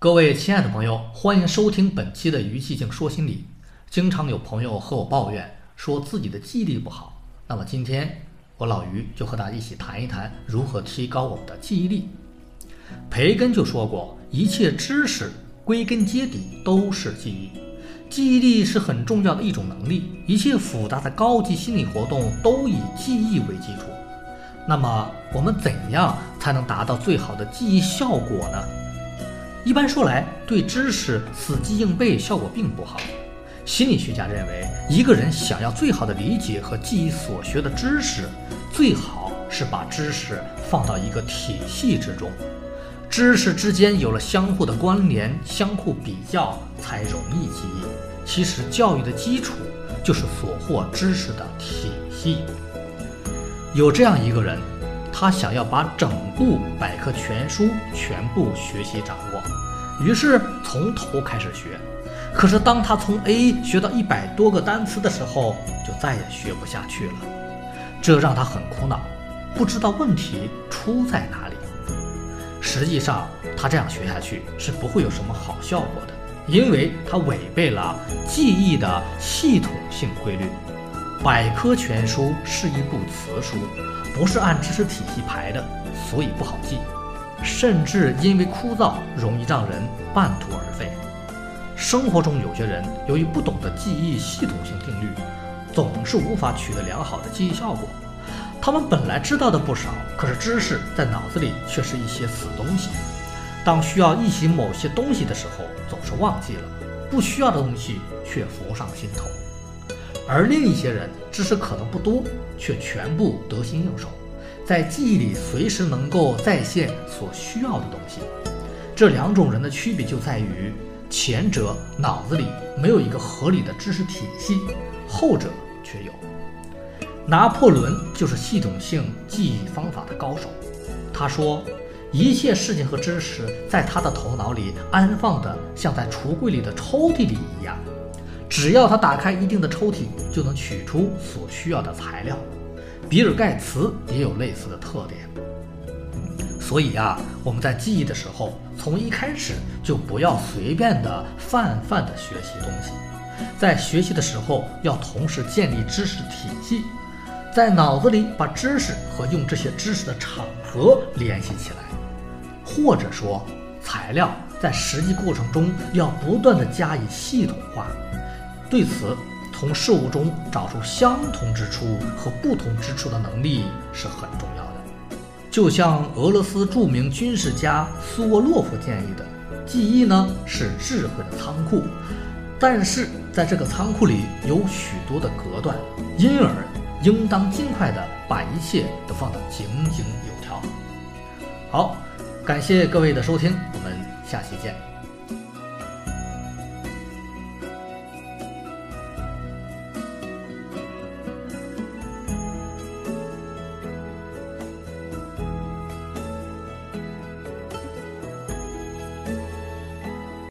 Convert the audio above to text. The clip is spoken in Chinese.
各位亲爱的朋友，欢迎收听本期的于寂静说心理。经常有朋友和我抱怨说自己的记忆力不好，那么今天我老于就和大家一起谈一谈如何提高我们的记忆力。培根就说过，一切知识归根结底都是记忆，记忆力是很重要的一种能力。一切复杂的高级心理活动都以记忆为基础。那么我们怎样才能达到最好的记忆效果呢？一般说来，对知识死记硬背效果并不好。心理学家认为，一个人想要最好的理解和记忆所学的知识，最好是把知识放到一个体系之中，知识之间有了相互的关联，相互比较才容易记忆。其实，教育的基础就是所获知识的体系。有这样一个人。他想要把整部百科全书全部学习掌握，于是从头开始学。可是当他从 A 学到一百多个单词的时候，就再也学不下去了。这让他很苦恼，不知道问题出在哪里。实际上，他这样学下去是不会有什么好效果的，因为他违背了记忆的系统性规律。百科全书是一部词书。不是按知识体系排的，所以不好记，甚至因为枯燥，容易让人半途而废。生活中有些人由于不懂得记忆系统性定律，总是无法取得良好的记忆效果。他们本来知道的不少，可是知识在脑子里却是一些死东西。当需要忆起某些东西的时候，总是忘记了；不需要的东西却浮上心头。而另一些人知识可能不多，却全部得心应手，在记忆里随时能够再现所需要的东西。这两种人的区别就在于，前者脑子里没有一个合理的知识体系，后者却有。拿破仑就是系统性记忆方法的高手。他说，一切事情和知识在他的头脑里安放的像在橱柜里的抽屉里一样。只要他打开一定的抽屉，就能取出所需要的材料。比尔盖茨也有类似的特点。所以啊，我们在记忆的时候，从一开始就不要随便的泛泛的学习东西。在学习的时候，要同时建立知识体系，在脑子里把知识和用这些知识的场合联系起来，或者说，材料在实际过程中要不断的加以系统化。对此，从事物中找出相同之处和不同之处的能力是很重要的。就像俄罗斯著名军事家苏沃洛夫建议的，记忆呢是智慧的仓库，但是在这个仓库里有许多的隔断，因而应当尽快的把一切都放得井井有条。好，感谢各位的收听，我们下期见。